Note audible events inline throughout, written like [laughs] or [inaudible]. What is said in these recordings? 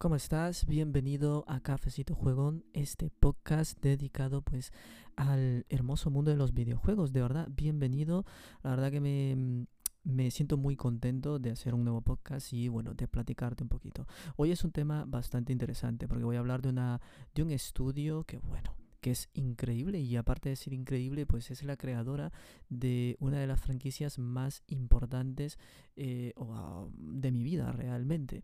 ¿Cómo estás? Bienvenido a Cafecito Juegón, este podcast dedicado pues al hermoso mundo de los videojuegos. De verdad, bienvenido. La verdad que me, mm, me siento muy contento de hacer un nuevo podcast y bueno, de platicarte un poquito. Hoy es un tema bastante interesante porque voy a hablar de una de un estudio que bueno, que es increíble y aparte de ser increíble, pues es la creadora de una de las franquicias más importantes eh, ah, de mi vida realmente.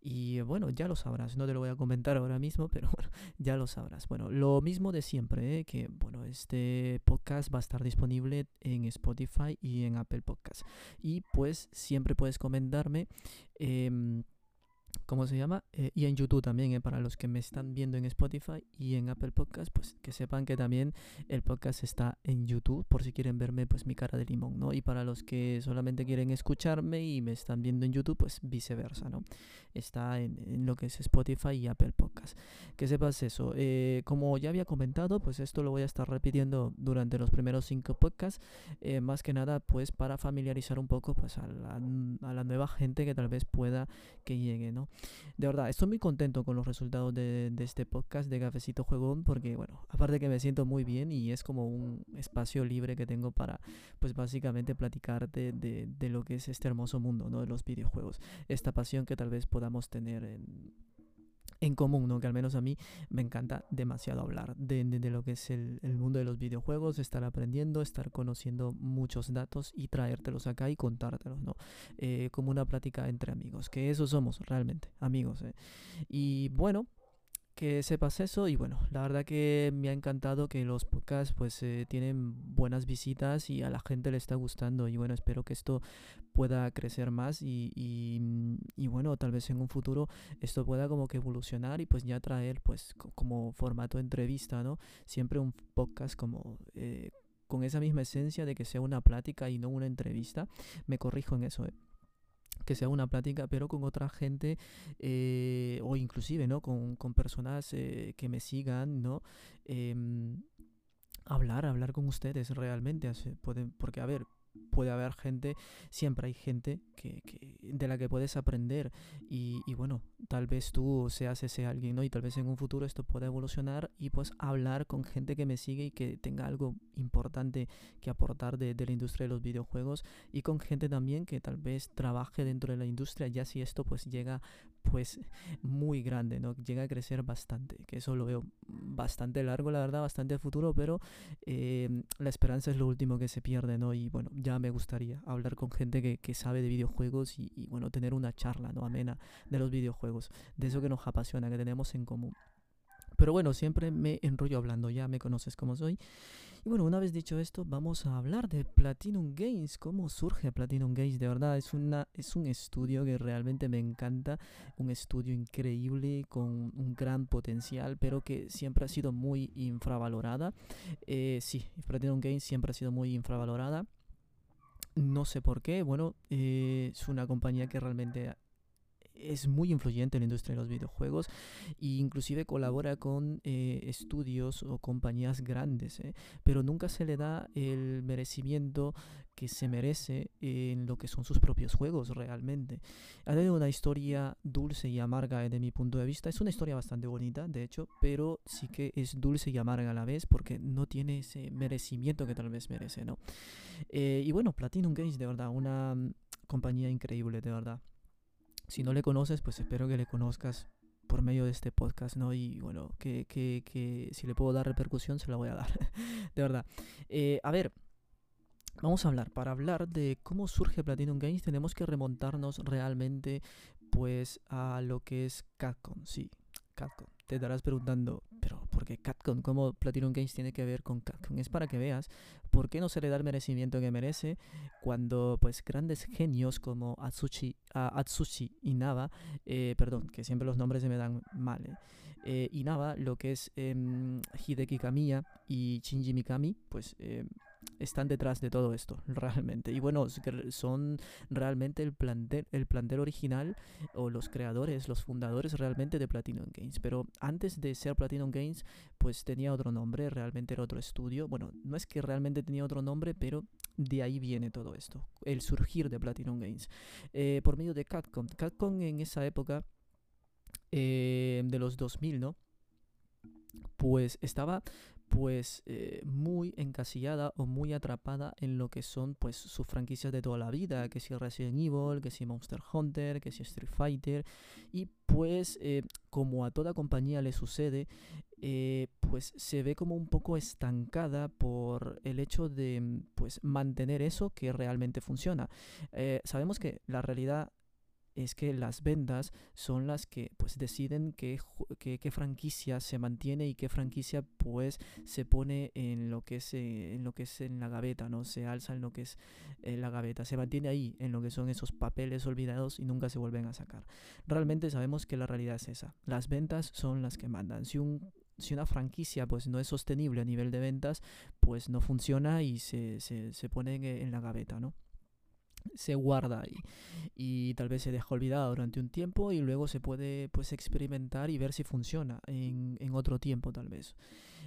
Y bueno, ya lo sabrás, no te lo voy a comentar ahora mismo, [laughs] pero bueno, ya lo sabrás. Bueno, lo mismo de siempre, ¿eh? que bueno, este podcast va a estar disponible en Spotify y en Apple Podcast. Y pues siempre puedes comentarme. Em, ¿cómo se llama? Eh, y en YouTube también, eh, para los que me están viendo en Spotify y en Apple Podcast, pues que sepan que también el podcast está en YouTube, por si quieren verme, pues mi cara de limón, ¿no? Y para los que solamente quieren escucharme y me están viendo en YouTube, pues viceversa, ¿no? Está en, lo que es Spotify y Apple Podcast. Que sepas eso. Eh, como ya había comentado, pues esto lo voy a estar repitiendo durante los primeros cinco podcasts, más que nada, pues para familiarizar un poco, pues a la, a la nueva gente que tal vez pueda que llegue, ¿no? De verdad, estoy muy contento con los resultados de, este podcast de Cafecito Juegón porque, bueno, aparte que me siento muy bien y es como un espacio libre que tengo para, pues básicamente platicarte de, de lo que es este hermoso mundo, ¿no? De los videojuegos. Esta pasión que tal vez podamos tener en en común, ¿no? Que al menos a mí me encanta demasiado hablar de, lo que es el, mundo de los videojuegos, estar aprendiendo, estar conociendo muchos datos y traértelos acá y contártelos, ¿no? Eh, como una plática entre amigos, que eso somos realmente, amigos. ¿eh? Y bueno, que sepas eso y bueno, la verdad que me ha encantado que los podcasts pues eh, tienen buenas visitas y a la gente le está gustando y bueno, espero que esto pueda crecer más y, y, bueno, tal vez en un futuro esto pueda como que evolucionar y pues ya traer pues como formato entrevista, ¿no? Siempre un podcast como... Eh, con esa misma esencia de que sea una plática y no una entrevista. Me corrijo en eso. ¿eh? Que sea una plática, pero con otra gente eh, o inclusive, ¿no? Con, con personas eh, que me sigan, ¿no? Em, hablar, hablar con ustedes realmente, porque a ver, puede haber gente, siempre hay gente que, que de la que puedes aprender y, y, bueno, tal vez tú seas ese alguien, ¿no? Y tal vez en un futuro esto pueda evolucionar y pues hablar con gente que me sigue y que tenga algo importante que aportar de, de la industria de los videojuegos y con gente también que tal vez trabaje dentro de la industria, ya si esto pues llega pues muy grande, ¿no? Llega a crecer bastante, que eso lo veo bastante largo, la verdad, bastante futuro, pero eh, la esperanza es lo último que se pierde, ¿no? Y bueno, ya me gustaría hablar con gente que, que sabe de videojuegos y, y, bueno, tener una charla, ¿no? Amena de los videojuegos, de eso que nos apasiona, que tenemos en común. Pero bueno, siempre me enrollo hablando, ya me conoces como soy. Y bueno, una vez dicho esto, vamos a hablar de Platinum Games. ¿Cómo surge Platinum Games? De verdad, es, una, es un estudio que realmente me encanta. Un estudio increíble, con un gran potencial, pero que siempre ha sido muy infravalorada. Eh, sí, Platinum Games siempre ha sido muy infravalorada. No sé por qué. Bueno, eh, es una compañía que realmente es muy influyente en la industria de los videojuegos e inclusive colabora con eh, estudios o compañías grandes, ¿eh? pero nunca se le da el merecimiento que se merece en lo que son sus propios juegos realmente. Ha tenido una historia dulce y amarga desde mi punto de vista. Es una historia bastante bonita, de hecho, pero sí que es dulce y amarga a la vez porque no tiene ese merecimiento que tal vez merece, ¿no? Eh, y bueno, Platinum Games, de verdad, una mm, compañía increíble, de verdad. Si no le conoces, pues espero que le conozcas por medio de este podcast, ¿no? Y bueno, que, que, que si le puedo dar repercusión, se la voy a dar, [laughs] de verdad. Eh, a ver, vamos a hablar. Para hablar de cómo surge Platinum Games, tenemos que remontarnos realmente, pues, a lo que es Capcom, sí, Capcom. Te estarás preguntando, pero ¿por qué Capcom? ¿Cómo Platinum Games tiene que ver con Capcom? Es para que veas por qué no se le da el merecimiento que merece cuando pues grandes genios como Atsushi, uh, Atsushi Inaba, eh, perdón, que siempre los nombres se me dan mal, eh, eh, Inaba, lo que es eh, Hideki Kamiya y Shinji Mikami, pues eh, están detrás de todo esto, [laughs] realmente. Y bueno, son realmente el plantel, el plantel original o los creadores, los fundadores realmente de Platinum Games. Pero antes de ser Platinum Games, pues tenía otro nombre, realmente era otro estudio. Bueno, no es que realmente tenía otro nombre, pero de ahí viene todo esto, el surgir de Platinum Games. Eh, por medio de Capcom. Capcom en esa época eh, de los 2000, ¿no? Pues estaba pues eh, muy encasillada o muy atrapada en lo que son pues sus franquicias de toda la vida, que si Resident Evil, que si Monster Hunter, que si Street Fighter y pues eh, como a toda compañía le sucede, eh, pues se ve como un poco estancada por el hecho de pues mantener eso que realmente funciona. sabemos que la realidad es que las ventas son las que pues deciden qué, qué, franquicia se mantiene y qué franquicia pues se pone en lo que es en lo que es en la gaveta no se alza en lo que es eh, la gaveta se mantiene ahí en lo que son esos papeles olvidados y nunca se vuelven a sacar. Realmente sabemos que la realidad es esa. Las ventas son las que mandan. Si un si una franquicia pues no es sostenible a nivel de ventas pues no funciona y se, se, se pone en la gaveta no se guarda ahí. Y tal vez se deja olvidada durante un tiempo y luego se puede pues experimentar y ver si funciona en, en otro tiempo tal vez.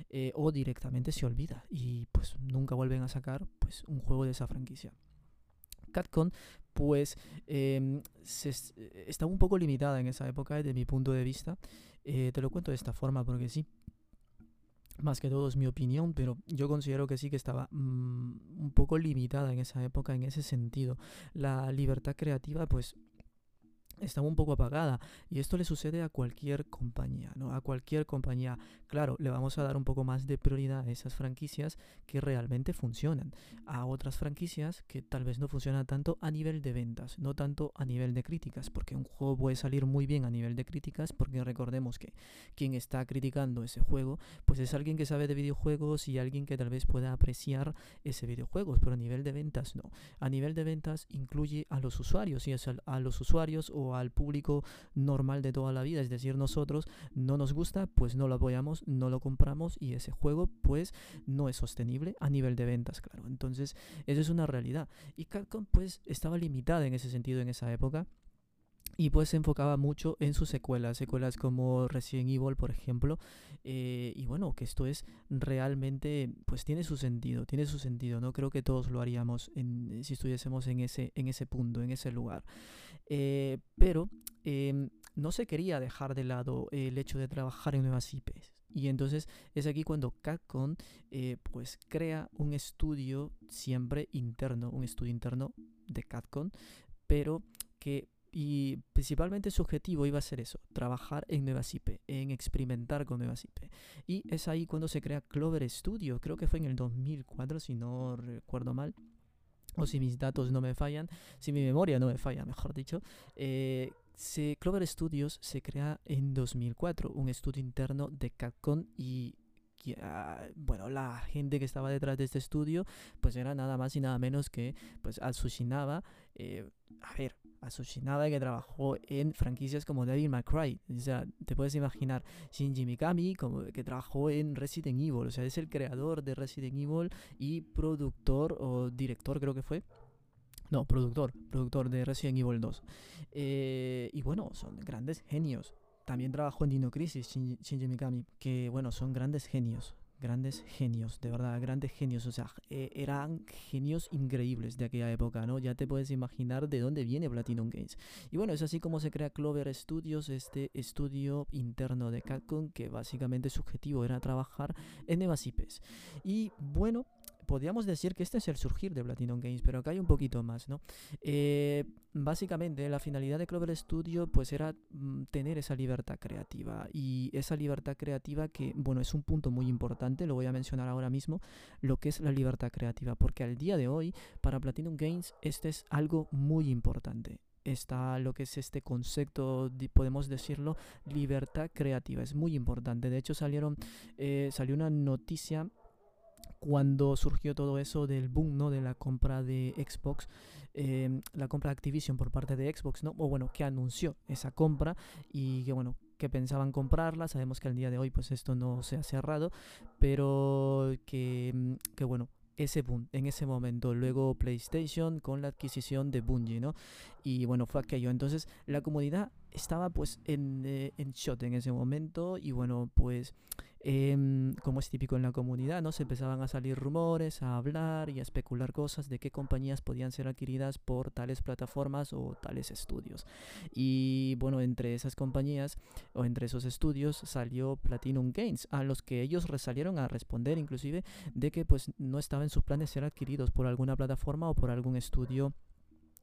Eh, o directamente se olvida y pues nunca vuelven a sacar pues un juego de esa franquicia. Catcon pues eh, se, estaba un poco limitada en esa época desde mi punto de vista. Eh, te lo cuento de esta forma porque sí más que todo es mi opinión, pero yo considero que sí que estaba mm, un poco limitada en esa época en ese sentido. La libertad creativa, pues estaba un poco apagada y esto le sucede a cualquier compañía, ¿no? A cualquier compañía. Claro, le vamos a dar un poco más de prioridad a esas franquicias que realmente funcionan, a otras franquicias que tal vez no funcionan tanto a nivel de ventas, no tanto a nivel de críticas, porque un juego puede salir muy bien a nivel de críticas, porque recordemos que quien está criticando ese juego, pues es alguien que sabe de videojuegos y alguien que tal vez pueda apreciar ese videojuego, pero a nivel de ventas no. A nivel de ventas incluye a los usuarios, y es a los usuarios o al público normal de toda la vida, es decir, nosotros no nos gusta, pues no lo apoyamos, no lo compramos y ese juego pues no es sostenible a nivel de ventas, claro. Entonces, eso es una realidad. Y Capcom pues estaba limitada en ese sentido en esa época y pues se enfocaba mucho en sus secuelas, secuelas como Resident Evil, por ejemplo. Eh, y bueno, que esto es realmente, pues tiene su sentido, tiene su sentido. No creo que todos lo haríamos si estuviésemos en ese, en ese punto, en ese lugar. Eh, pero em, no se quería dejar de lado el hecho de trabajar en nuevas IPs. Y entonces es aquí cuando Capcom eh, pues crea un estudio siempre interno, un estudio interno de Capcom, pero que y principalmente su objetivo iba a ser eso, trabajar en nuevas IP, en experimentar con nuevas IP. Y es ahí cuando se crea Clover Studio, creo que fue en el 2004 si no recuerdo mal, o si mis datos no me fallan, si mi memoria no me falla, mejor dicho. Eh, Clover Studios se crea en 2004, un estudio interno de Capcom y Ah, bueno, la gente que estaba detrás de este estudio, pues era nada más y nada menos que pues Atsushinaba, eh, a ver, Atsushinaba que trabajó en franquicias como Devil May o sea, te puedes imaginar Shinji Mikami como que trabajó en Resident Evil, o sea, es el creador de Resident Evil y productor o director creo que fue no, productor, productor de Resident Evil 2. Eh, y bueno, son grandes genios. También trabajó en Dino Crisis, Shinji Mikami, que bueno, son grandes genios, grandes genios, de verdad, grandes genios, o sea, eh, eran genios increíbles de aquella época, ¿no? Ya te puedes imaginar de dónde viene Platinum Games. Y bueno, es así como se crea Clover Studios, este estudio interno de Capcom, que básicamente su objetivo era trabajar en nuevas IPs. Y bueno, podríamos decir que este es el surgir de Platinum Games, pero acá hay un poquito más, ¿no? Eh, básicamente, la finalidad de Clover Studio pues era mm, tener esa libertad creativa y esa libertad creativa que, bueno, es un punto muy importante, lo voy a mencionar ahora mismo, lo que es la libertad creativa, porque al día de hoy, para Platinum Games, este es algo muy importante está lo que es este concepto, podemos decirlo, libertad creativa. Es muy importante. De hecho, salieron, eh, salió una noticia cuando surgió todo eso del boom, ¿no? De la compra de Xbox, em, la compra de Activision por parte de Xbox, ¿no? O bueno, que anunció esa compra y que bueno, que pensaban comprarla. Sabemos que al día de hoy pues esto no se ha cerrado, pero que, mm, que bueno, ese boom en ese momento. Luego PlayStation con la adquisición de Bungie, ¿no? Y bueno, fue aquello. Entonces la comunidad estaba pues en, eh, en shot en ese momento y bueno, pues em, como es típico en la comunidad, ¿no? Se empezaban a salir rumores, a hablar y a especular cosas de qué compañías podían ser adquiridas por tales plataformas o tales estudios. Y bueno, entre esas compañías o entre esos estudios salió Platinum Games, a los que ellos salieron a responder inclusive de que pues no estaba en sus planes ser adquiridos por alguna plataforma o por algún estudio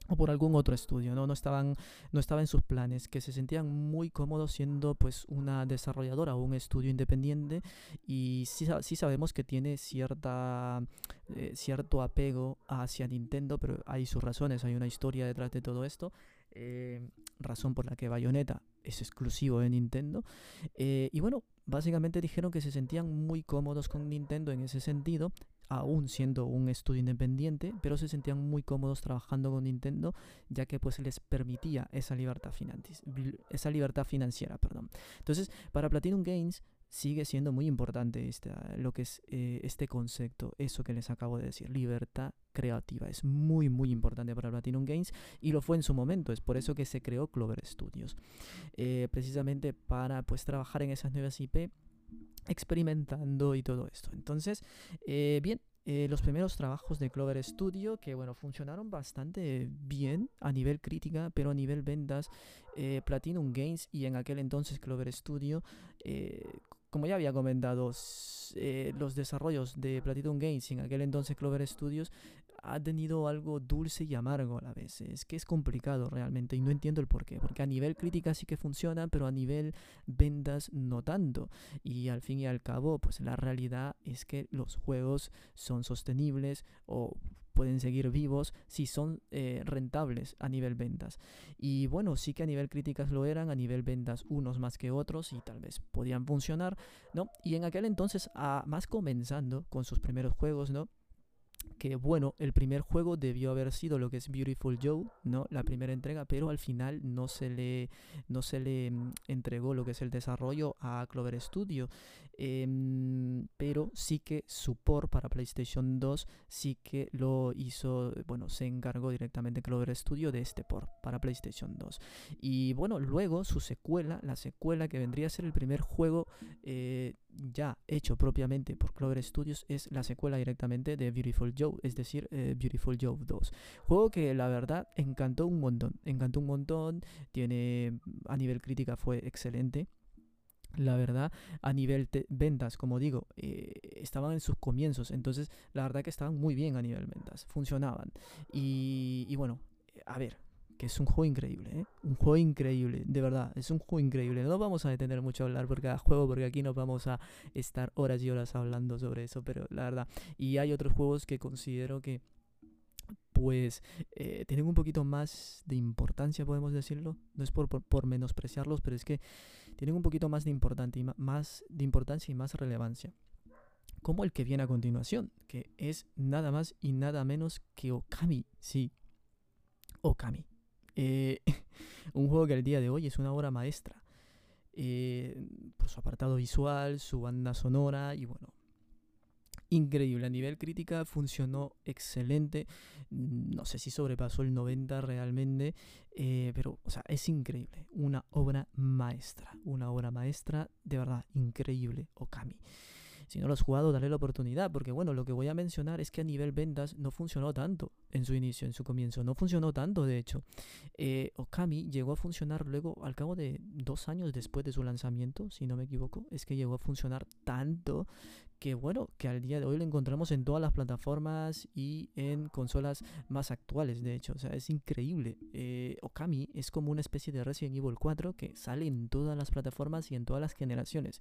o por algún otro estudio, ¿no? No estaban, no estaba en sus planes, que se sentían muy cómodos siendo pues una desarrolladora o un estudio independiente y sí, sí sabemos que tiene cierta, eh, cierto apego hacia Nintendo, pero hay sus razones, hay una historia detrás de todo esto, eh, razón por la que Bayonetta es exclusivo de Nintendo. Eh, y bueno, básicamente dijeron que se sentían muy cómodos con Nintendo en ese sentido aún siendo un estudio independiente, pero se sentían muy cómodos trabajando con Nintendo, ya que pues les permitía esa libertad, esa libertad financiera. Perdón. Entonces, para Platinum Games sigue siendo muy importante lo que es eh, este concepto, eso que les acabo de decir, libertad creativa. Es muy, muy importante para Platinum Games y lo fue en su momento. Es por eso que se creó Clover Studios. Eh, precisamente para pues trabajar en esas nuevas IP experimentando y todo esto. Entonces, eh, bien, eh, los primeros trabajos de Clover Studio, que bueno, funcionaron bastante bien a nivel crítica, pero a nivel ventas, eh, Platinum Games y en aquel entonces Clover Studio, como ya había comentado, los desarrollos de Platinum Games y en aquel entonces Clover Studios ha tenido algo dulce y amargo a la vez. Es que es complicado realmente y no entiendo el por qué. Porque a nivel crítica sí que funciona, pero a nivel ventas no tanto. Y al fin y al cabo, pues la realidad es que los juegos son sostenibles o pueden seguir vivos si son eh, rentables a nivel ventas. Y bueno, sí que a nivel críticas lo eran, a nivel ventas unos más que otros y tal vez podían funcionar, ¿no? Y en aquel entonces, a, más comenzando con sus primeros juegos, ¿no? Que bueno, el primer juego debió haber sido lo que es Beautiful Joe, ¿no? La primera entrega, pero al final no se le, no se le mm, entregó lo que es el desarrollo a Clover Studio. Em, pero sí que su port para PlayStation 2 sí que lo hizo, bueno, se encargó directamente Clover Studio de este port para PlayStation 2. Y bueno, luego su secuela, la secuela que vendría a ser el primer juego eh, ya hecho propiamente por Clover Studios es la secuela directamente de Beautiful Joe, es decir, eh, Beautiful Joe 2. Juego que la verdad encantó un montón, encantó un montón, tiene a nivel crítica fue excelente. La verdad, a nivel ventas, como digo, eh, estaban en sus comienzos, entonces la verdad que estaban muy bien a nivel ventas, funcionaban. y bueno, a ver, que es un juego increíble, ¿eh? Un juego increíble, de verdad, es un juego increíble. No vamos a detener mucho a hablar por cada juego, porque aquí nos vamos a estar horas y horas hablando sobre eso, pero la verdad. Y hay otros juegos que considero que, pues, eh, tienen un poquito más de importancia, podemos decirlo. No es por, por, menospreciarlos, pero es que tienen un poquito más de, importante más de importancia y más relevancia como el que viene a continuación, que es nada más y nada menos que Okami, sí, Okami. Eh, [laughs] un juego que al día de hoy es una obra maestra. Eh, por su apartado visual, su banda sonora y bueno, increíble. A nivel crítica funcionó excelente. No sé si sobrepasó el 90 realmente, eh, pero o sea, es increíble. Una obra maestra. Una obra maestra de verdad increíble, Okami. Si no lo has jugado, dale la oportunidad, porque bueno, lo que voy a mencionar es que a nivel ventas no funcionó tanto en su inicio, en su comienzo, no funcionó tanto de hecho. Eh, Okami llegó a funcionar luego, al cabo de dos años después de su lanzamiento, si no me equivoco, es que llegó a funcionar tanto que bueno, que al día de hoy lo encontramos en todas las plataformas y en consolas más actuales, de hecho, o sea, es increíble. Eh, Okami es como una especie de Resident Evil 4 que sale en todas las plataformas y en todas las generaciones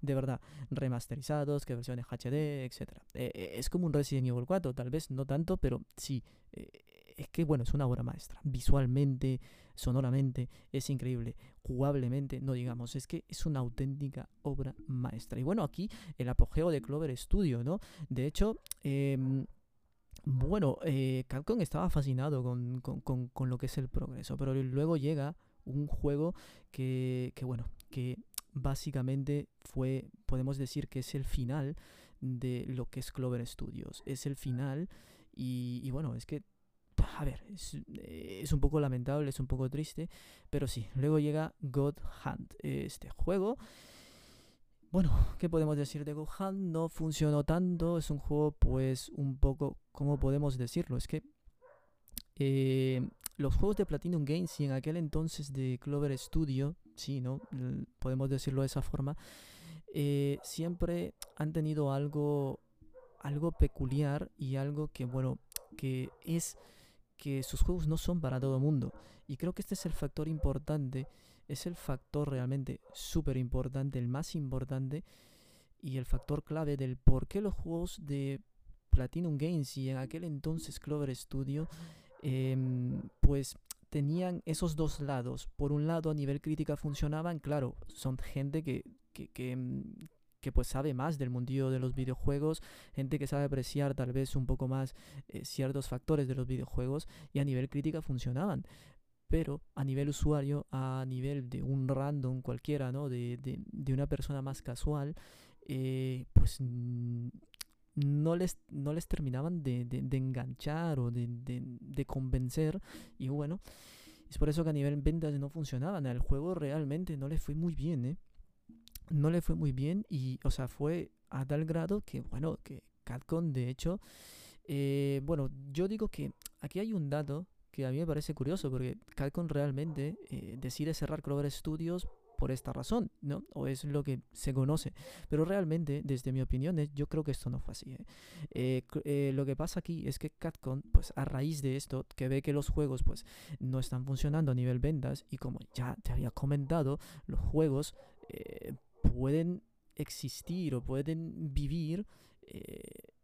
de verdad remasterizados, que versiones HD, etc. Eh, eh, es como un Resident Evil 4, tal vez no tanto, pero sí. Eh, es que bueno, es una obra maestra. Visualmente, sonoramente, es increíble. Jugablemente, no digamos, es que es una auténtica obra maestra. Y bueno, aquí el apogeo de Clover Studio, ¿no? De hecho, em, bueno, Capcom estaba fascinado con, con, lo que es el progreso, pero luego llega un juego que, que bueno, que básicamente fue, podemos decir que es el final de lo que es Clover Studios. Es el final y, bueno, es que, a ver, es, un poco lamentable, es un poco triste, pero sí, luego llega God Hunt, este juego. bueno, ¿qué podemos decir de Gohan? No funcionó tanto, es un juego pues un poco, ¿cómo podemos decirlo? Es que eh, los juegos de Platinum Games y en aquel entonces de Clover Studio, sí, ¿no? Podemos decirlo de esa forma, eh, siempre han tenido algo, algo peculiar y algo que, bueno, que es que sus juegos no son para todo el mundo. Y creo que este es el factor importante, es el factor realmente súper importante, el más importante y el factor clave del por qué los juegos de Platinum Games y en aquel entonces Clover Studio Em, pues tenían esos dos lados. Por un lado, a nivel crítica funcionaban, claro, son gente que, que, em, pues sabe más del mundillo de los videojuegos, gente que sabe apreciar tal vez un poco más eh, ciertos factores de los videojuegos y a nivel crítica funcionaban. Pero a nivel usuario, a nivel de un random cualquiera, ¿no? De, de, una persona más casual, eh, pues no les, no les terminaban de, enganchar o de, convencer. Y bueno, es por eso que a nivel ventas no funcionaban. El juego realmente no le fue muy bien, ¿eh? No le fue muy bien y, o sea, fue a tal grado que, bueno, que Capcom, de hecho, eh, bueno, yo digo que aquí hay un dato que a mí me parece curioso porque Capcom realmente eh, decide cerrar Clover Studios por esta razón, ¿no? O es lo que se conoce. Pero realmente, desde mi opinión, yo creo que esto no fue así. ¿eh? Eh, eh, lo que pasa aquí es que Capcom, pues a raíz de esto, que ve que los juegos pues no están funcionando a nivel ventas y como ya te había comentado, los juegos pueden existir o pueden vivir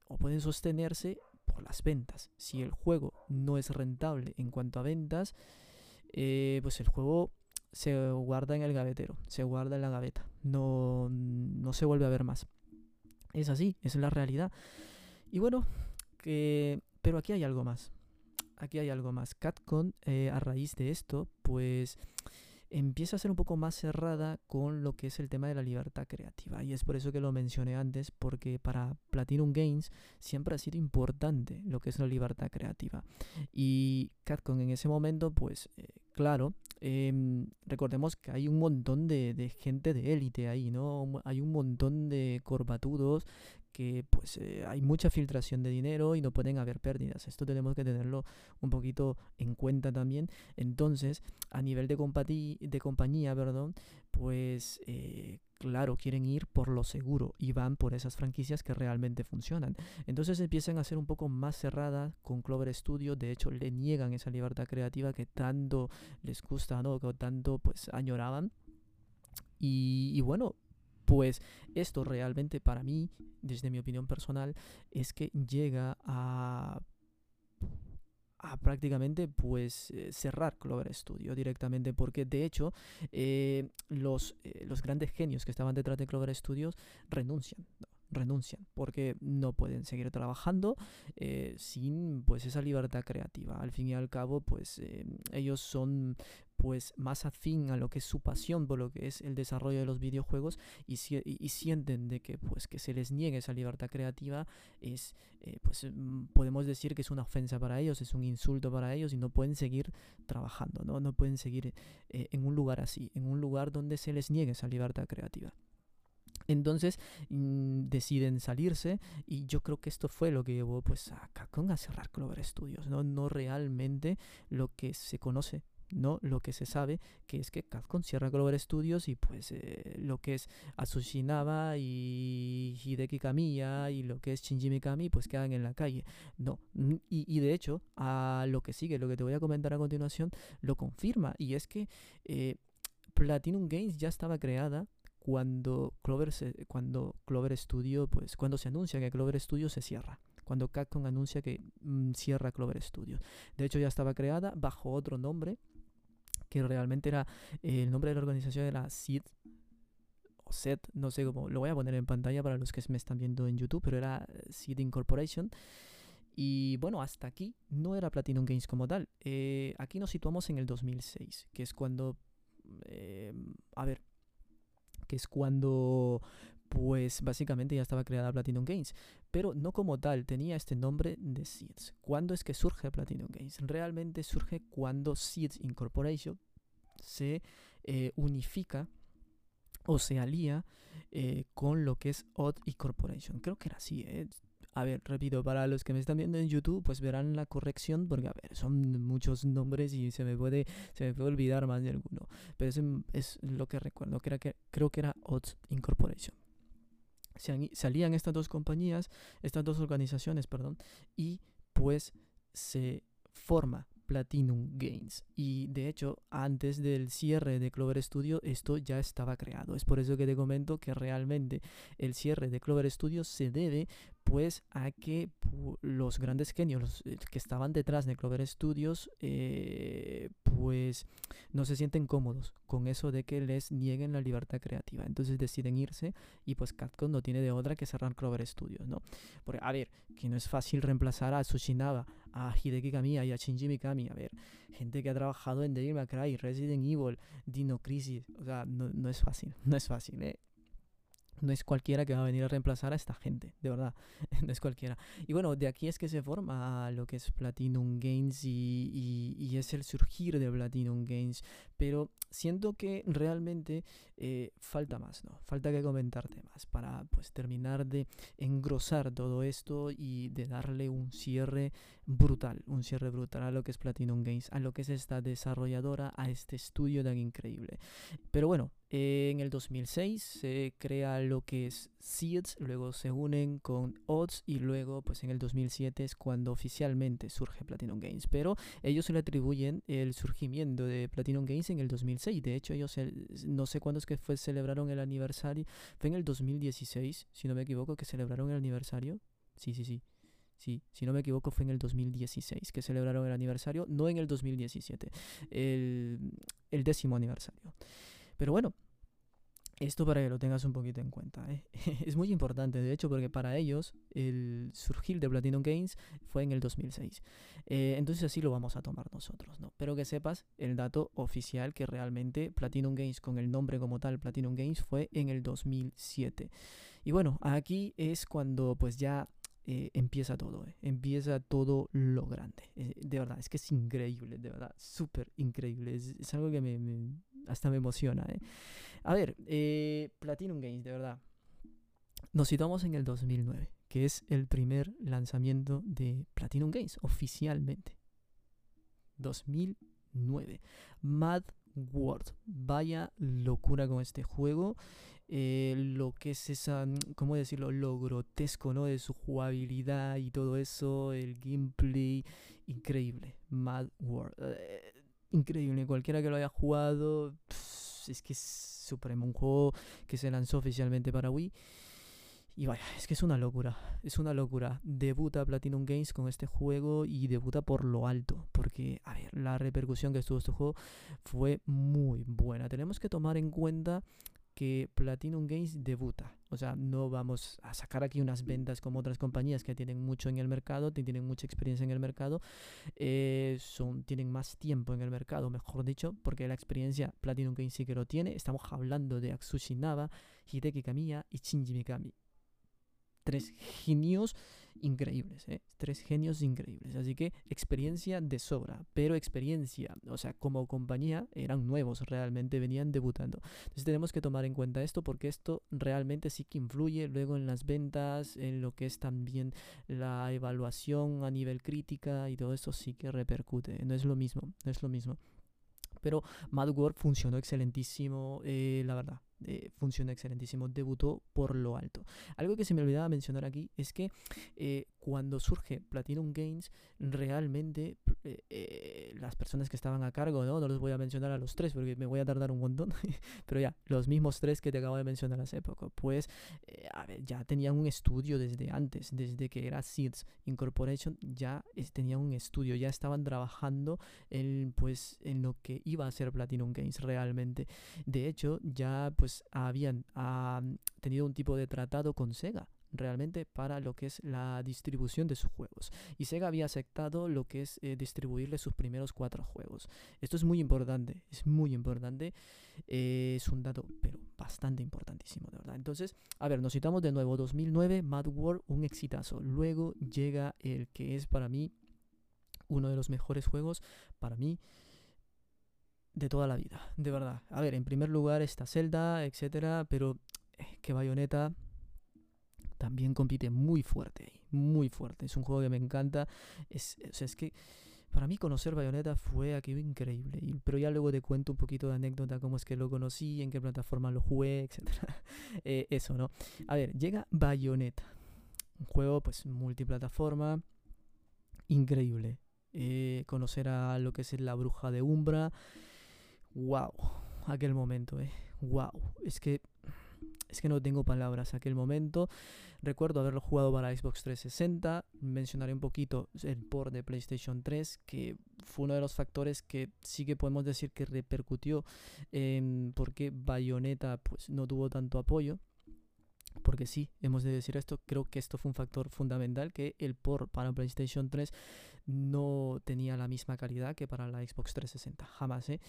o pueden sostenerse por las ventas. Si el juego no es rentable en cuanto a ventas, pues el juego se guarda en el gavetero, se guarda en la gaveta, no, no se vuelve a ver más. Es así, es la realidad. Y bueno, que, pero aquí hay algo más. Aquí hay algo más. Catcon, eh, a raíz de esto, pues empieza a ser un poco más cerrada con lo que es el tema de la libertad creativa. Y es por eso que lo mencioné antes, porque para Platinum Games siempre ha sido importante lo que es la libertad creativa. Y Catcon en ese momento, pues eh, claro, Em, recordemos que hay un montón de, gente de élite ahí, ¿no? Hay un montón de corbatudos que pues eh, hay mucha filtración de dinero y no pueden haber pérdidas. Esto tenemos que tenerlo un poquito en cuenta también. Entonces, a nivel de, de compañía, perdón, pues eh, claro, quieren ir por lo seguro y van por esas franquicias que realmente funcionan. Entonces empiezan a ser un poco más cerradas con Clover Studio, de hecho le niegan esa libertad creativa que tanto les gusta, ¿no? Que tanto pues añoraban. y bueno, pues esto realmente para mí, desde mi opinión personal, es que llega a a prácticamente pues eh, cerrar Clover Studio directamente porque de hecho eh, los, eh, los grandes genios que estaban detrás de Clover Studios renuncian renuncian porque no pueden seguir trabajando sin pues esa libertad creativa. Al fin y al cabo pues ellos son pues más afín a lo que es su pasión por lo que es el desarrollo de los videojuegos y, y, sienten de que pues que se les niegue esa libertad creativa es eh, pues mm, podemos decir que es una ofensa para ellos es un insulto para ellos y no pueden seguir trabajando no no pueden seguir eh, en un lugar así en un lugar donde se les niegue esa libertad creativa entonces mm, deciden salirse y yo creo que esto fue lo que llevó pues a Capcom a cerrar Clover Studios, ¿no? no realmente lo que se conoce no lo que se sabe, que es que Capcom cierra Clover Studios y pues eh, lo que es Asushinaba y Hideki Kamiya y lo que es Shinji Mikami pues quedan en la calle. No, y, de hecho a lo que sigue, lo que te voy a comentar a continuación, lo confirma y es que eh, Platinum Games ya estaba creada cuando Clover, cuando Clover Studio, pues cuando se anuncia que Clover Studio se cierra cuando Capcom anuncia que mm, cierra Clover Studios. De hecho, ya estaba creada bajo otro nombre, que realmente era el nombre de la organización era SID o SET, no sé cómo, lo voy a poner en pantalla para los que me están viendo en YouTube, pero era SID Incorporation. Y bueno, hasta aquí no era Platinum Games como tal. Eh, aquí nos situamos en el 2006, que es cuando... Eh, a ver, que es cuando pues básicamente ya estaba creada Platinum Games, pero no como tal, tenía este nombre de Seeds. ¿Cuándo es que surge Platinum Games? Realmente surge cuando Seeds Incorporation se eh, unifica o se alía eh, con lo que es Odd y Corporation. Creo que era así, ¿eh? A ver, repito, para los que me están viendo en YouTube, pues verán la corrección, porque a ver, son muchos nombres y se me puede, se me puede olvidar más de alguno. Pero es, es lo que recuerdo, que, era que creo que era Odds Incorporation. Salían estas dos compañías, estas dos organizaciones, perdón, y pues se forma Platinum Games. Y de hecho, antes del cierre de Clover Studio, esto ya estaba creado. Es por eso que te comento que realmente el cierre de Clover Studio se debe pues a que los grandes genios eh, que estaban detrás de Clover Studios eh, pues no se sienten cómodos con eso de que les nieguen la libertad creativa. Entonces deciden irse y pues Capcom no tiene de otra que cerrar Clover Studios no porque a ver que no es fácil reemplazar a Tsushinaba a Hideki Kamiya y a Shinji Mikami. A ver gente que ha trabajado en Devil May Cry Resident Evil Dino Crisis. O sea no, no es fácil [laughs] no es fácil ¿eh? No es cualquiera que va a venir a reemplazar a esta gente, de verdad, [laughs] no es cualquiera. Y bueno, de aquí es que se forma lo que es Platinum Games y, y, es el surgir de Platinum Games, pero siento que realmente eh, falta más, ¿no? Falta que comentarte más para pues terminar de engrosar todo esto y de darle un cierre brutal, un cierre brutal a lo que es Platinum Games, a lo que es esta desarrolladora, a este estudio tan increíble. Pero bueno, en el 2006 se crea lo que es Seeds, luego se unen con Odds y luego pues en el 2007 es cuando oficialmente surge Platinum Games. Pero ellos le atribuyen el surgimiento de Platinum Games en el 2006. De hecho ellos no sé cuándo es que fue, celebraron el aniversario. Fue en el 2016, si no me equivoco, que celebraron el aniversario. Sí, sí, sí. Sí, si no me equivoco fue en el 2016 que celebraron el aniversario, no en el 2017, el, el décimo aniversario. Pero bueno, esto para que lo tengas un poquito en cuenta. ¿eh? [laughs] es muy importante, de hecho, porque para ellos el surgir de Platinum Games fue en el 2006. Eh, entonces así lo vamos a tomar nosotros, ¿no? Pero que sepas el dato oficial que realmente Platinum Games con el nombre como tal Platinum Games fue en el 2007. Y bueno, aquí es cuando pues ya eh, empieza todo, eh. empieza todo lo grande. Eh, de verdad, es que es increíble, de verdad, súper increíble. Es, algo que me, hasta me emociona. A ver, Platinum Games, de verdad. Nos situamos en el 2009, que es el primer lanzamiento de Platinum Games oficialmente. 2009. Mad World. Vaya locura con este juego. Eh, lo que es esa, ¿cómo decirlo? Lo grotesco, ¿no? De su jugabilidad y todo eso, el gameplay, increíble. Mad World. Eh, increíble, cualquiera que lo haya jugado, es que es supremo, un juego que se lanzó oficialmente para Wii. Y vaya, es que es una locura, es una locura. Debuta Platinum Games con este juego y debuta por lo alto, porque, a ver, la repercusión que estuvo este juego fue muy buena. Tenemos que tomar en cuenta que Platinum Games debuta. O sea, no vamos a sacar aquí unas ventas como otras compañías que tienen mucho en el mercado, tienen mucha experiencia en el mercado, eh, son, tienen más tiempo en el mercado, mejor dicho, porque la experiencia Platinum Games sí que lo tiene. Estamos hablando de Atsushi Naba, Hideki Kamiya y Shinji Mikami tres genios increíbles, ¿eh? tres genios increíbles. Así que experiencia de sobra, pero experiencia, o sea, como compañía eran nuevos, realmente venían debutando. Entonces tenemos que tomar en cuenta esto porque esto realmente sí que influye luego en las ventas, en lo que es también la evaluación a nivel crítica y todo esto sí que repercute. No es lo mismo, no es lo mismo. Pero Mad World funcionó excelentísimo, eh, la verdad. Eh, funciona excelentísimo, debutó por lo alto. Algo que se me olvidaba mencionar aquí es que eh, cuando surge Platinum Games, realmente eh, las personas que estaban a cargo, ¿no? no los voy a mencionar a los tres porque me voy a tardar un montón, [laughs] pero ya, los mismos tres que te acabo de mencionar hace poco, pues ya tenían un estudio desde antes, desde que era Seeds Incorporation, ya tenían un estudio, ya estaban trabajando en, pues, en lo que iba a ser Platinum Games realmente. De hecho, ya pues pues, habían tenido un tipo de tratado con Sega realmente para lo que es la distribución de sus juegos. Y Sega había aceptado lo que es eh, distribuirle sus primeros cuatro juegos. Esto es muy importante, es muy importante. Eh, es un dato, pero bastante importantísimo, de verdad. Entonces, a ver, nos citamos de nuevo. 2009, Mad World, un exitazo. Luego llega el que es para mí uno de los mejores juegos. Para mí, de toda la vida, de verdad. A ver, en primer lugar está Zelda, etcétera, pero que Bayonetta también compite muy fuerte ahí, muy fuerte. Es un juego que me encanta. Es, o sea, es que para mí conocer Bayonetta fue aquello increíble. Y, pero ya luego te cuento un poquito de anécdota, cómo es que lo conocí, en qué plataforma lo jugué, etc. [laughs] Eh, eso, ¿no? A ver, llega Bayonetta. Un juego pues multiplataforma. Increíble. Eh, conocer a lo que es la bruja de Umbra. Wow. Aquel momento, eh. Wow. Es que es que no tengo palabras. Aquel momento recuerdo haberlo jugado para Xbox 360. Mencionaré un poquito el port de PlayStation 3, que fue uno de los factores que sí que podemos decir que repercutió en por qué Bayonetta pues, no tuvo tanto apoyo porque sí, hemos de decir esto, creo que esto fue un factor fundamental, que el port para PlayStation 3 no tenía la misma calidad que para la Xbox 360, jamás, ¿eh?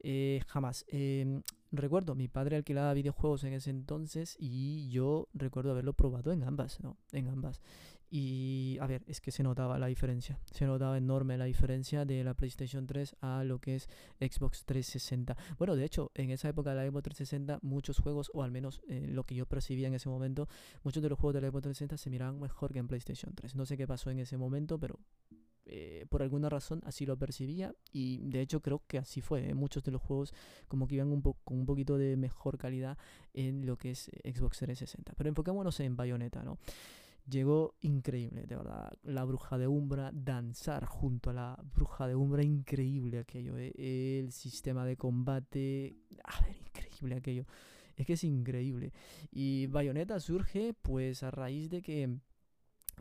eh jamás. Em, recuerdo, mi padre alquilaba videojuegos en ese entonces y yo recuerdo haberlo probado en ambas, ¿no? En ambas. Y a ver, es que se notaba la diferencia. Se notaba enorme la diferencia de la PlayStation 3 a lo que es Xbox 360. Bueno, de hecho, en esa época de la Xbox 360, muchos juegos, o al menos eh, lo que yo percibía en ese momento, muchos de los juegos de la Xbox 360 se miraban mejor que en PlayStation 3. No sé qué pasó en ese momento, pero eh, por alguna razón así lo percibía y de hecho creo que así fue. ¿eh? Muchos de los juegos como que iban un con un poquito de mejor calidad en lo que es Xbox 360. Pero enfoquémonos en Bayonetta, ¿no? Llegó increíble, de verdad. La bruja de Umbra, danzar junto a la bruja de Umbra, increíble aquello. Eh. El sistema de combate, a ver, increíble aquello. Es que es increíble. Y Bayonetta surge pues a raíz de que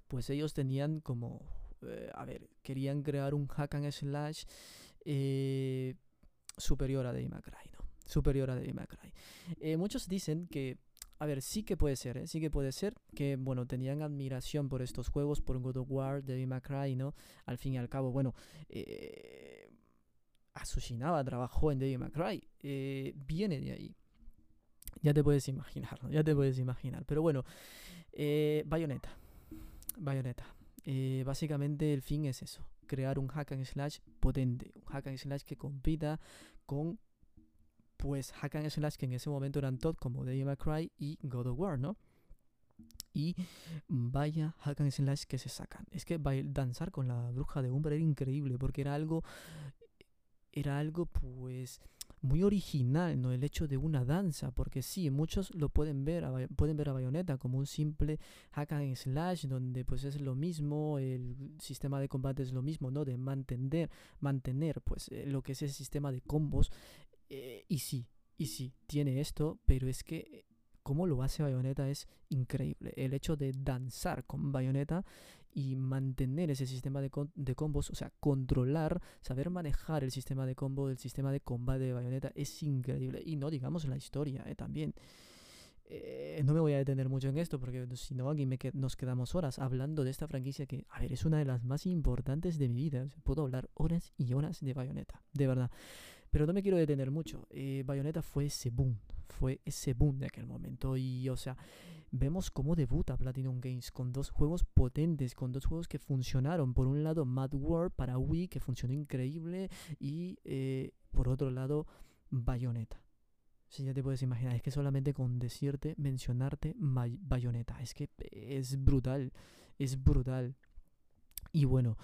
pues ellos tenían como, eh, a ver, querían crear un hack and slash eh, superior a Devil ¿no? Superior a Devil May muchos dicen que a ver, sí que puede ser, ¿eh? sí que puede ser que, bueno, tenían admiración por estos juegos, por God of War, Devil May ¿no? Al fin y al cabo, bueno, eh, trabajó en Devil May eh, viene de ahí. Ya te puedes imaginar, ¿no? Ya te puedes imaginar. Pero bueno, eh, Bayonetta. Bayonetta. Eh, básicamente el fin es eso, crear un hack and slash potente, un hack and slash que compita con pues hack and slash que en ese momento eran top como Devil May Cry y God of War, ¿no? Y vaya hack and slash que se sacan. Es que danzar con la bruja de Umbra era increíble porque era algo era algo pues muy original, ¿no? El hecho de una danza, porque sí, muchos lo pueden ver, a, pueden ver a Bayonetta como un simple hack and slash, donde pues es lo mismo, el sistema de combate es lo mismo, ¿no? De mantener, mantener pues eh, lo que es el sistema de combos eh, y sí, y sí, tiene esto, pero es que eh, cómo lo hace Bayonetta es increíble. El hecho de danzar con Bayonetta y mantener ese sistema de, de, combos, o sea, controlar, saber manejar el sistema de combo, el sistema de combate de Bayonetta es increíble. Y no digamos la historia eh, también. no me voy a detener mucho en esto porque si no aquí me nos quedamos horas hablando de esta franquicia que, a ver, es una de las más importantes de mi vida. puedo hablar horas y horas de Bayonetta, de verdad. Pero no me quiero detener mucho. Eh, Bayonetta fue ese boom, fue ese boom de aquel momento. Y, o sea, vemos cómo debuta Platinum Games con dos juegos potentes, con dos juegos que funcionaron. Por un lado, Mad World para Wii, que funcionó increíble. Y eh, por otro lado, Bayonetta. Si ya te puedes imaginar, es que solamente con decirte, mencionarte Bayonetta, es que es brutal, es brutal. Y bueno,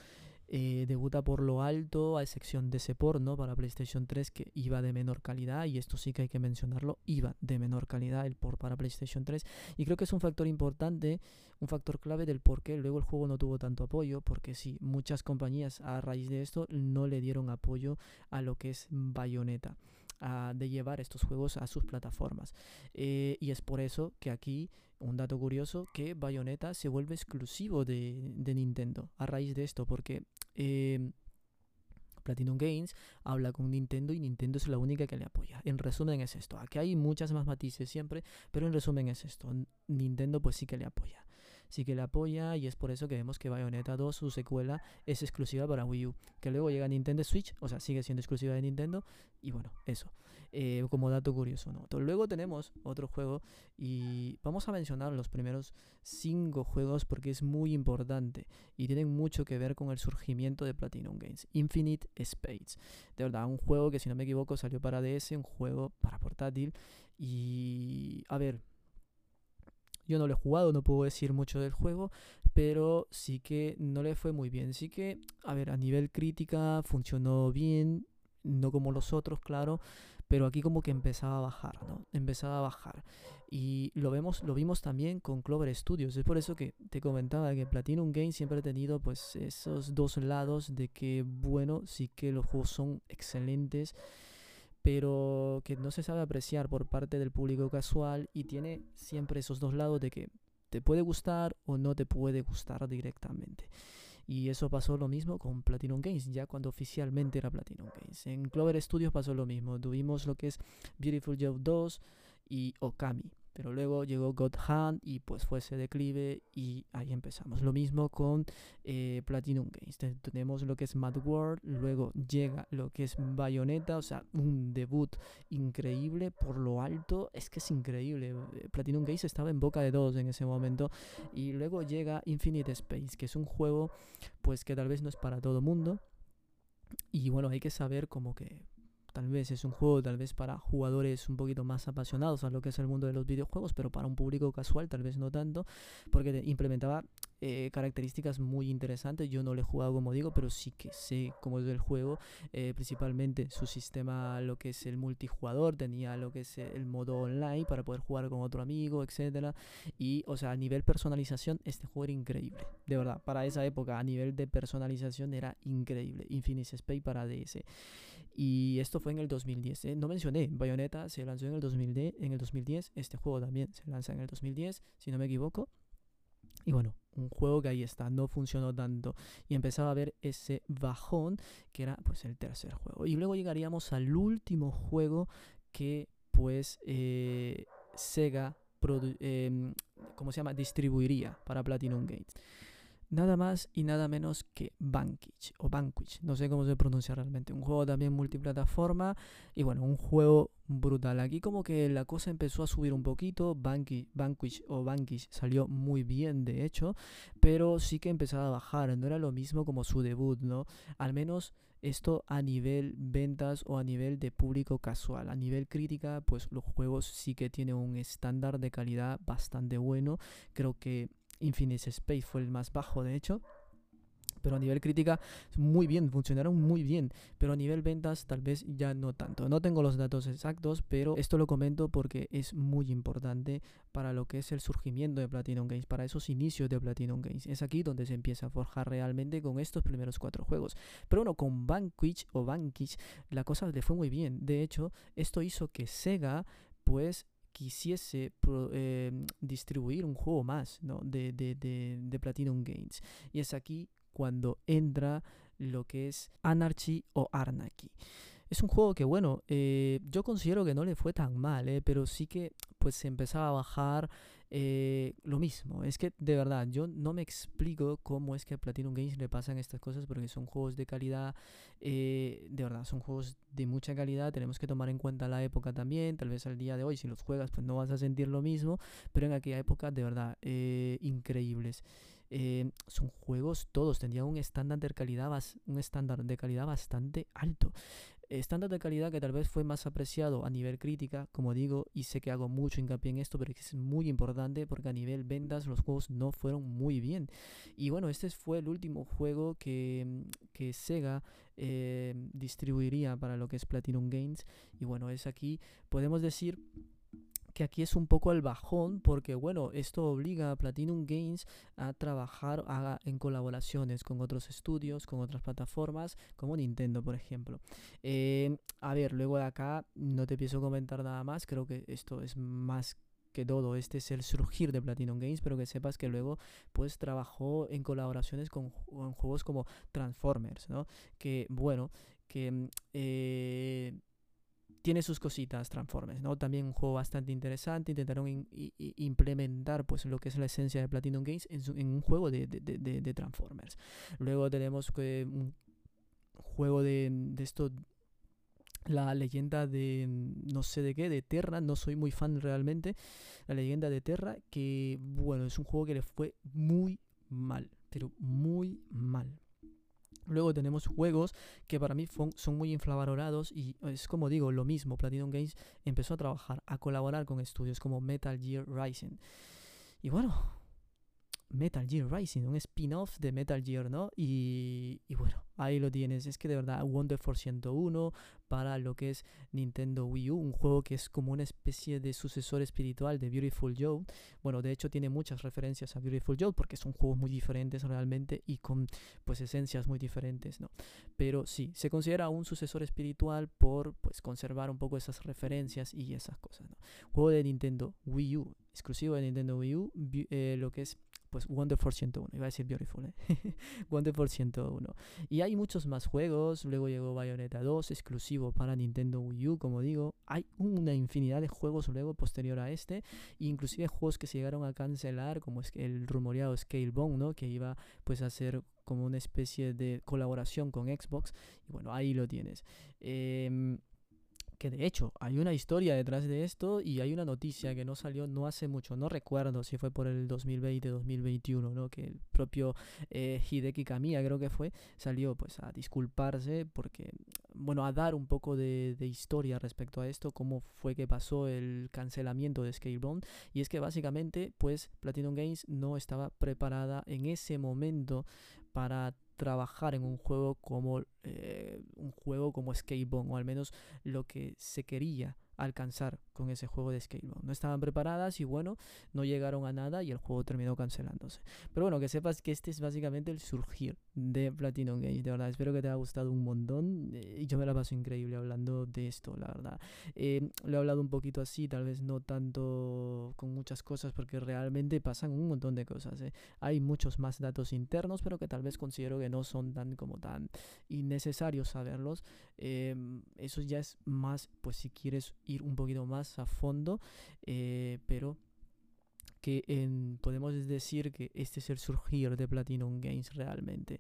eh, debuta por lo alto, a excepción de ese porno para PlayStation 3 que iba de menor calidad, y esto sí que hay que mencionarlo, iba de menor calidad el port para PlayStation 3, y creo que es un factor importante, un factor clave del por qué luego el juego no tuvo tanto apoyo, porque sí, muchas compañías a raíz de esto no le dieron apoyo a lo que es Bayonetta de llevar estos juegos a sus plataformas. Eh, y es por eso que aquí, un dato curioso, que Bayonetta se vuelve exclusivo de Nintendo a raíz de esto, porque eh, Platinum Games habla con Nintendo y Nintendo es la única que le apoya. En resumen es esto. Aquí hay muchas más matices siempre, pero en resumen es esto. Nintendo pues sí que le apoya. Sí que le apoya y es por eso que vemos que Bayonetta 2, su secuela, es exclusiva para Wii U. Que luego llega a Nintendo Switch, o sea, sigue siendo exclusiva de Nintendo. Y bueno, eso. Eh, como dato curioso, ¿no? Luego tenemos otro juego y vamos a mencionar los primeros cinco juegos porque es muy importante y tienen mucho que ver con el surgimiento de Platinum Games. Infinite Spades. De verdad, un juego que si no me equivoco salió para DS, un juego para portátil y... A ver, Yo no lo he jugado, no puedo decir mucho del juego, pero sí que no le fue muy bien. Sí que, a ver, a nivel crítica funcionó bien, no como los otros, claro, pero aquí como que empezaba a bajar, ¿no? Empezaba a bajar. Y lo vemos, lo vimos también con Clover Studios. Es por eso que te comentaba que Platinum Games siempre ha tenido pues esos dos lados de que bueno, sí que los juegos son excelentes, pero que no se sabe apreciar por parte del público casual y tiene siempre esos dos lados de que te puede gustar o no te puede gustar directamente. Y eso pasó lo mismo con Platinum Games, ya cuando oficialmente era Platinum Games. En Clover Studios pasó lo mismo. Tuvimos lo que es Beautiful Joe 2 y Okami. Pero luego llegó God Hand y pues fue ese declive y ahí empezamos. Lo mismo con eh, Platinum Games. Tenemos lo que es Mad World, luego llega lo que es Bayonetta, o sea, un debut increíble por lo alto. Es que es increíble. Platinum Games estaba en boca de dos en ese momento. Y luego llega Infinite Space, que es un juego pues que tal vez no es para todo mundo. Y bueno, hay que saber como que Tal vez es un juego, tal vez para jugadores un poquito más apasionados a lo que es el mundo de los videojuegos, pero para un público casual tal vez no tanto, porque implementaba eh, características muy interesantes. Yo no lo he jugado como digo, pero sí que sé cómo es el juego, eh, principalmente su sistema, lo que es el multijugador, tenía lo que es el modo online para poder jugar con otro amigo, etcétera. Y, o sea, a nivel personalización, este juego era increíble, de verdad. Para esa época, a nivel de personalización era increíble. Infinite Space para DS. Y esto fue en el 2010. ¿eh? No mencioné, Bayonetta se lanzó en el, 2010, en el 2010. Este juego también se lanza en el 2010, si no me equivoco. Y bueno, un juego que ahí está, no funcionó tanto. Y empezaba a ver ese bajón que era pues el tercer juego. Y luego llegaríamos al último juego que pues eh, Sega, eh, ¿cómo se llama? Distribuiría para Platinum Games nada más y nada menos que Vanquish o Vanquish, no sé cómo se pronuncia realmente, un juego también multiplataforma y bueno, un juego brutal. Aquí como que la cosa empezó a subir un poquito, Vanquish, o Vanquish salió muy bien de hecho, pero sí que empezaba a bajar, no era lo mismo como su debut, ¿no? Al menos esto a nivel ventas o a nivel de público casual. A nivel crítica, pues los juegos sí que tienen un estándar de calidad bastante bueno. Creo que Infinite Space fue el más bajo, de hecho. Pero a nivel crítica, muy bien, funcionaron muy bien. Pero a nivel ventas, tal vez ya no tanto. No tengo los datos exactos, pero esto lo comento porque es muy importante para lo que es el surgimiento de Platinum Games, para esos inicios de Platinum Games. Es aquí donde se empieza a forjar realmente con estos primeros cuatro juegos. Pero bueno, con Vanquish o Vanquish, la cosa le fue muy bien. De hecho, esto hizo que Sega pues quisiese em, distribuir un juego más ¿no? de, de, de, de Platinum Games. Y es aquí cuando entra lo que es Anarchy o Arnaki. Es un juego que, bueno, eh, yo considero que no le fue tan mal, eh, pero sí que pues se empezaba a bajar eh, lo mismo. Es que de verdad, yo no me explico cómo es que a Platinum Games le pasan estas cosas porque son juegos de calidad, de verdad, son juegos de mucha calidad. Tenemos que tomar en cuenta la época también. Tal vez al día de hoy, si los juegas, pues no vas a sentir lo mismo, pero en aquella época, de verdad, increíbles. son juegos todos tendrían un estándar de calidad un estándar de calidad bastante alto estándar de calidad que tal vez fue más apreciado a nivel crítica, como digo, y sé que hago mucho hincapié en esto, pero es muy importante porque a nivel ventas los juegos no fueron muy bien. Y bueno, este fue el último juego que, que Sega eh, distribuiría para lo que es Platinum Games. Y bueno, es aquí, podemos decir que aquí es un poco el bajón porque bueno, esto obliga a Platinum Games a trabajar en colaboraciones con otros estudios, con otras plataformas, como Nintendo, por ejemplo. Eh, a ver, luego de acá no te pienso comentar nada más, creo que esto es más que todo, este es el surgir de Platinum Games, pero que sepas que luego pues trabajó en colaboraciones con, juegos como Transformers, ¿no? Que bueno, que... Eh, tiene sus cositas Transformers, ¿no? También un juego bastante interesante. Intentaron implementar pues lo que es la esencia de Platinum Games en, un juego de, Transformers. Luego tenemos que un juego de, esto la leyenda de no sé de qué, de Terra, no soy muy fan realmente, la leyenda de Terra, que bueno, es un juego que le fue muy mal, pero muy mal. Luego tenemos juegos que para mí son muy infravalorados y es como digo, lo mismo, Platinum Games empezó a trabajar, a colaborar con estudios como Metal Gear Rising. Y bueno, Metal Gear Rising, un spin-off de Metal Gear, ¿no? Y, bueno, ahí lo tienes. Es que de verdad, Wonder for 101 para lo que es Nintendo Wii U, un juego que es como una especie de sucesor espiritual de Beautiful Joe. Bueno, de hecho tiene muchas referencias a Beautiful Joe porque son juegos muy diferentes realmente y con pues esencias muy diferentes, ¿no? Pero sí, se considera un sucesor espiritual por pues conservar un poco esas referencias y esas cosas, ¿no? Juego de Nintendo Wii U, exclusivo de Nintendo Wii U, eh, lo que es pues Wonderful 101, iba a decir Beautiful, ¿eh? [laughs] Wonderful 101. Y hay muchos más juegos, luego llegó Bayonetta 2, exclusivo para Nintendo Wii U, como digo. Hay una infinidad de juegos luego posterior a este, inclusive juegos que se llegaron a cancelar, como es el rumoreado Scalebone, ¿no? Que iba pues a ser como una especie de colaboración con Xbox. Y bueno, ahí lo tienes. Eh, que de hecho hay una historia detrás de esto y hay una noticia que no salió no hace mucho, no recuerdo si fue por el 2020-2021, ¿no? que el propio eh, Hideki Kamiya creo que fue, salió pues a disculparse porque, bueno, a dar un poco de, historia respecto a esto, cómo fue que pasó el cancelamiento de Scalebound y es que básicamente pues Platinum Games no estaba preparada en ese momento para trabajar en un juego como eh, un juego como o al menos lo que se quería alcanzar con ese juego de Skatebone. No estaban preparadas y bueno, no llegaron a nada y el juego terminó cancelándose. Pero bueno, que sepas que este es básicamente el surgir de Platinum Games. De verdad, espero que te haya gustado un montón. Eh, yo me la paso increíble hablando de esto, la verdad. Eh, lo he hablado un poquito así, tal vez no tanto con muchas cosas, porque realmente pasan un montón de cosas. Eh. Hay muchos más datos internos, pero que tal vez considero que no son tan como tan innecesarios saberlos. eso ya es más, pues si quieres ir un poquito más a fondo, pero que en, podemos decir que este es el surgir de Platinum Games realmente.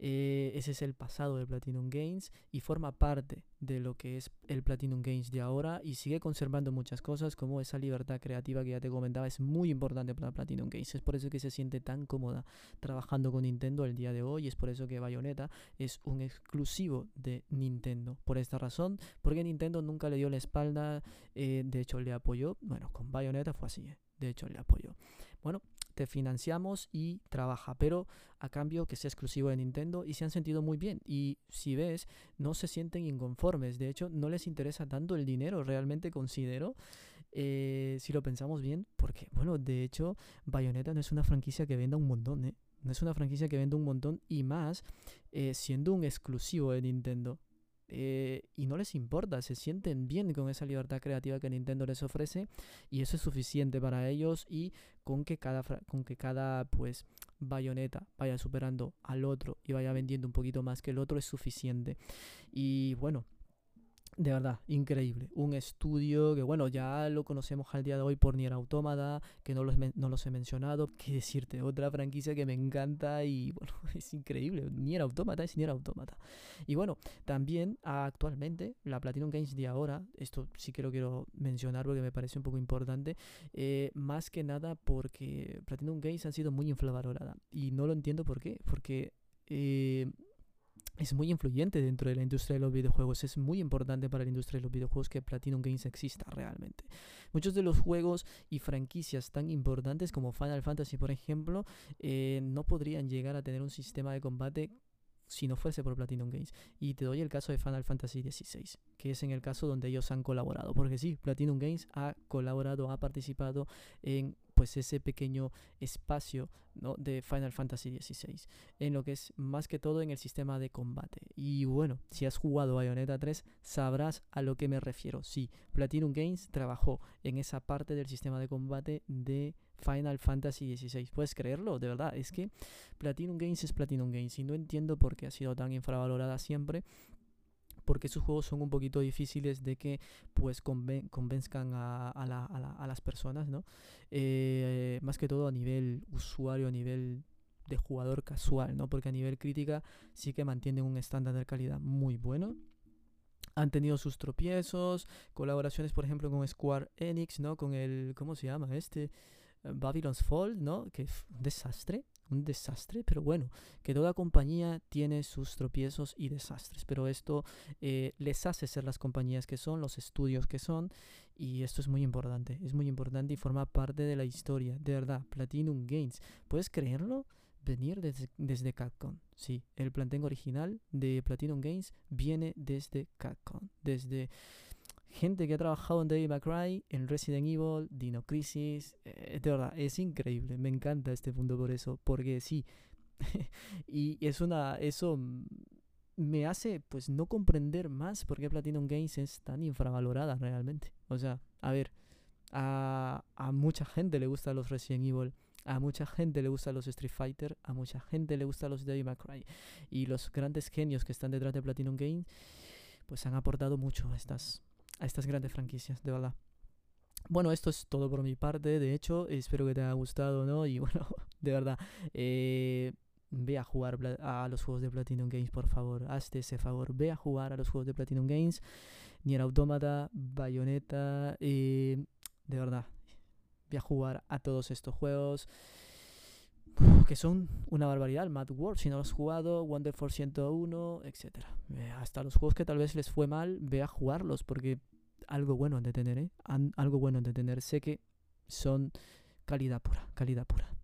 Eh, ese es el pasado de Platinum Games y forma parte de lo que es el Platinum Games de ahora y sigue conservando muchas cosas como esa libertad creativa que ya te comentaba es muy importante para Platinum Games. Es por eso que se siente tan cómoda trabajando con Nintendo el día de hoy es por eso que Bayonetta es un exclusivo de Nintendo. Por esta razón, porque Nintendo nunca le dio la espalda, eh, de hecho le apoyó. Bueno, con Bayonetta fue así. ¿eh? De hecho le apoyo. Bueno, te financiamos y trabaja, pero a cambio que sea exclusivo de Nintendo y se han sentido muy bien. Y si ves, no se sienten inconformes, de hecho no les interesa tanto el dinero, realmente considero, eh, si lo pensamos bien, porque bueno, de hecho Bayonetta no es una franquicia que venda un montón, ¿eh? No es una franquicia que venda un montón y más eh, siendo un exclusivo de Nintendo. Eh, y no les importa, se sienten bien con esa libertad creativa que Nintendo les ofrece y eso es suficiente para ellos y con que cada, con que cada pues bayoneta vaya superando al otro y vaya vendiendo un poquito más que el otro es suficiente. Y bueno, de verdad, increíble. Un estudio que, bueno, ya lo conocemos al día de hoy por Nier Automata, que no los, no los he mencionado. [laughs] Qué decirte, otra franquicia que me encanta y, [laughs] bueno, es increíble. Nier Automata es Nier Automata. Y bueno, también actualmente la Platinum Games de ahora, esto sí que lo quiero mencionar porque me parece un poco importante, eh, más que nada porque Platinum Games han sido muy infravalorada. Y no lo entiendo por qué, porque... Eh, es muy influyente dentro de la industria de los videojuegos. Es muy importante para la industria de los videojuegos que Platinum Games exista realmente. Muchos de los juegos y franquicias tan importantes como Final Fantasy, por ejemplo, eh, no podrían llegar a tener un sistema de combate si no fuese por Platinum Games. Y te doy el caso de Final Fantasy XVI, que es en el caso donde ellos han colaborado. Porque sí, Platinum Games ha colaborado, ha participado en pues ese pequeño espacio ¿no? de Final Fantasy XVI, en lo que es más que todo en el sistema de combate. Y bueno, si has jugado Bayonetta 3, sabrás a lo que me refiero. Sí, Platinum Games trabajó en esa parte del sistema de combate de Final Fantasy XVI. ¿Puedes creerlo? De verdad, es que Platinum Games es Platinum Games y no entiendo por qué ha sido tan infravalorada siempre porque sus juegos son un poquito difíciles de que pues convenzcan a, las personas, ¿no? Eh, más que todo a nivel usuario, a nivel de jugador casual, ¿no? Porque a nivel crítica sí que mantienen un estándar de calidad muy bueno. Han tenido sus tropiezos, colaboraciones, por ejemplo, con Square Enix, ¿no? Con el, ¿cómo se llama este? Babylon's Fall, ¿no? Que es un desastre, un desastre, pero bueno, que toda compañía tiene sus tropiezos y desastres, pero esto eh, les hace ser las compañías que son, los estudios que son, y esto es muy importante, es muy importante y forma parte de la historia, de verdad, Platinum Games, ¿puedes creerlo? Venir desde, desde Capcom, sí, el plantel original de Platinum Games viene desde Capcom, desde gente que ha trabajado en Devil May Cry, en Resident Evil, Dino Crisis. Eh, de verdad, es increíble. Me encanta este punto por eso. Porque sí. [laughs] y es una. Eso me hace pues no comprender más por qué Platinum Games es tan infravalorada realmente. O sea, a ver, a, a mucha gente le gustan los Resident Evil, a mucha gente le gustan los Street Fighter, a mucha gente le gustan los Devil May. Y los grandes genios que están detrás de Platinum Games pues han aportado mucho a estas, a estas grandes franquicias, de verdad. Bueno, esto es todo por mi parte, de hecho, espero que te haya gustado, ¿no? Y [laughs] bueno, de verdad, eh, ve a jugar a los juegos de Platinum Games, por favor, hazte ese favor, ve a jugar a los juegos de Platinum Games, Nier Automata, Bayonetta, eh, de verdad, ve a jugar a todos estos juegos que son una barbaridad. Mad World, si no lo has jugado, Wonderful 101, etc. hasta los juegos que tal vez les fue mal, ve a jugarlos, porque algo bueno de tener, ¿eh? algo bueno de tener. Sé que son calidad pura, calidad pura.